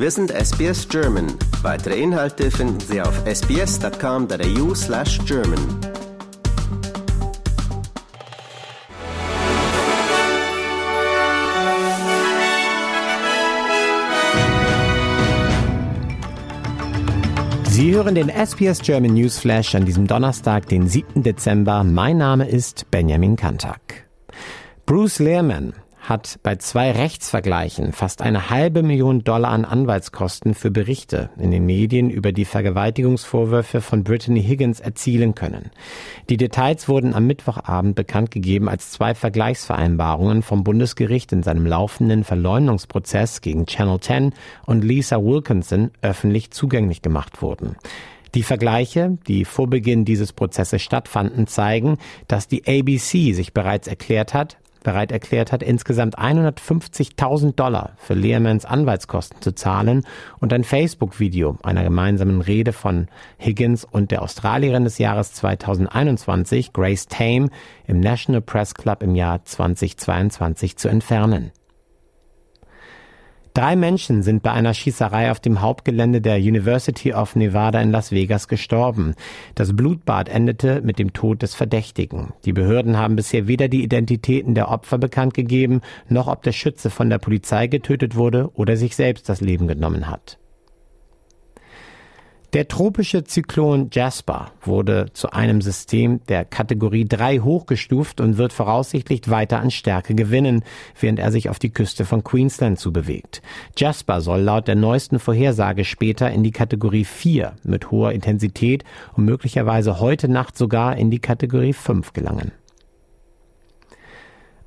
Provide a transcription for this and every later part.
Wir sind SBS German. Weitere Inhalte finden Sie auf sbs.com.au slash German. Sie hören den SBS German News Flash an diesem Donnerstag, den 7. Dezember. Mein Name ist Benjamin Kantak. Bruce Lehrman hat bei zwei Rechtsvergleichen fast eine halbe Million Dollar an Anwaltskosten für Berichte in den Medien über die Vergewaltigungsvorwürfe von Brittany Higgins erzielen können. Die Details wurden am Mittwochabend bekannt gegeben, als zwei Vergleichsvereinbarungen vom Bundesgericht in seinem laufenden Verleumdungsprozess gegen Channel 10 und Lisa Wilkinson öffentlich zugänglich gemacht wurden. Die Vergleiche, die vor Beginn dieses Prozesses stattfanden, zeigen, dass die ABC sich bereits erklärt hat, bereit erklärt hat, insgesamt 150.000 Dollar für Lehrmans Anwaltskosten zu zahlen und ein Facebook-Video einer gemeinsamen Rede von Higgins und der Australierin des Jahres 2021, Grace Tame, im National Press Club im Jahr 2022 zu entfernen. Drei Menschen sind bei einer Schießerei auf dem Hauptgelände der University of Nevada in Las Vegas gestorben. Das Blutbad endete mit dem Tod des Verdächtigen. Die Behörden haben bisher weder die Identitäten der Opfer bekannt gegeben, noch ob der Schütze von der Polizei getötet wurde oder sich selbst das Leben genommen hat. Der tropische Zyklon Jasper wurde zu einem System der Kategorie 3 hochgestuft und wird voraussichtlich weiter an Stärke gewinnen, während er sich auf die Küste von Queensland zubewegt. Jasper soll laut der neuesten Vorhersage später in die Kategorie 4 mit hoher Intensität und möglicherweise heute Nacht sogar in die Kategorie 5 gelangen.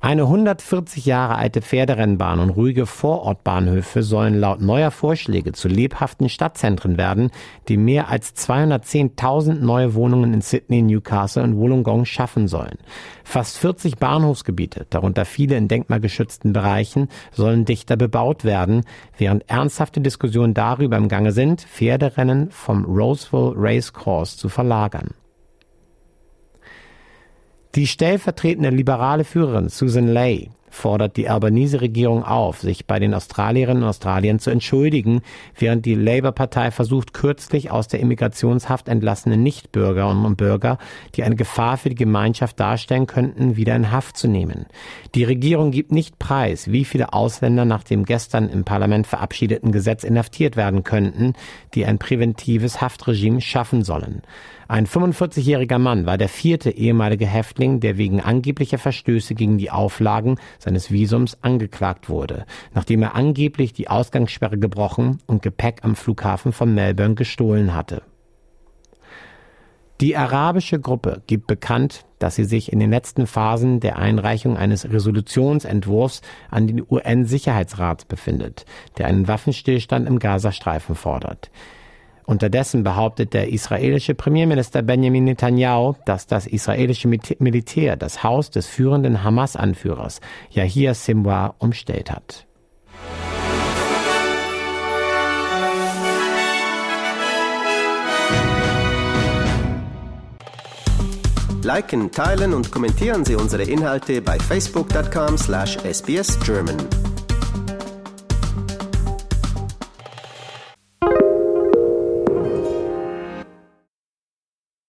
Eine 140 Jahre alte Pferderennbahn und ruhige Vorortbahnhöfe sollen laut neuer Vorschläge zu lebhaften Stadtzentren werden, die mehr als 210.000 neue Wohnungen in Sydney, Newcastle und Wollongong schaffen sollen. Fast 40 Bahnhofsgebiete, darunter viele in denkmalgeschützten Bereichen, sollen dichter bebaut werden, während ernsthafte Diskussionen darüber im Gange sind, Pferderennen vom Roseville Racecourse zu verlagern. Die stellvertretende liberale Führerin Susan Lay fordert die Albanese-Regierung auf, sich bei den Australierinnen und Australiern zu entschuldigen, während die Labour-Partei versucht, kürzlich aus der Immigrationshaft entlassene Nichtbürgerinnen und Bürger, die eine Gefahr für die Gemeinschaft darstellen könnten, wieder in Haft zu nehmen. Die Regierung gibt nicht preis, wie viele Ausländer nach dem gestern im Parlament verabschiedeten Gesetz inhaftiert werden könnten, die ein präventives Haftregime schaffen sollen. Ein 45-jähriger Mann war der vierte ehemalige Häftling, der wegen angeblicher Verstöße gegen die Auflagen seines Visums angeklagt wurde, nachdem er angeblich die Ausgangssperre gebrochen und Gepäck am Flughafen von Melbourne gestohlen hatte. Die arabische Gruppe gibt bekannt, dass sie sich in den letzten Phasen der Einreichung eines Resolutionsentwurfs an den UN-Sicherheitsrat befindet, der einen Waffenstillstand im Gazastreifen fordert. Unterdessen behauptet der israelische Premierminister Benjamin Netanyahu, dass das israelische Militär das Haus des führenden Hamas-Anführers Yahya Sinwar umstellt hat. Liken, teilen und kommentieren Sie unsere Inhalte bei facebook.com/sbsgerman.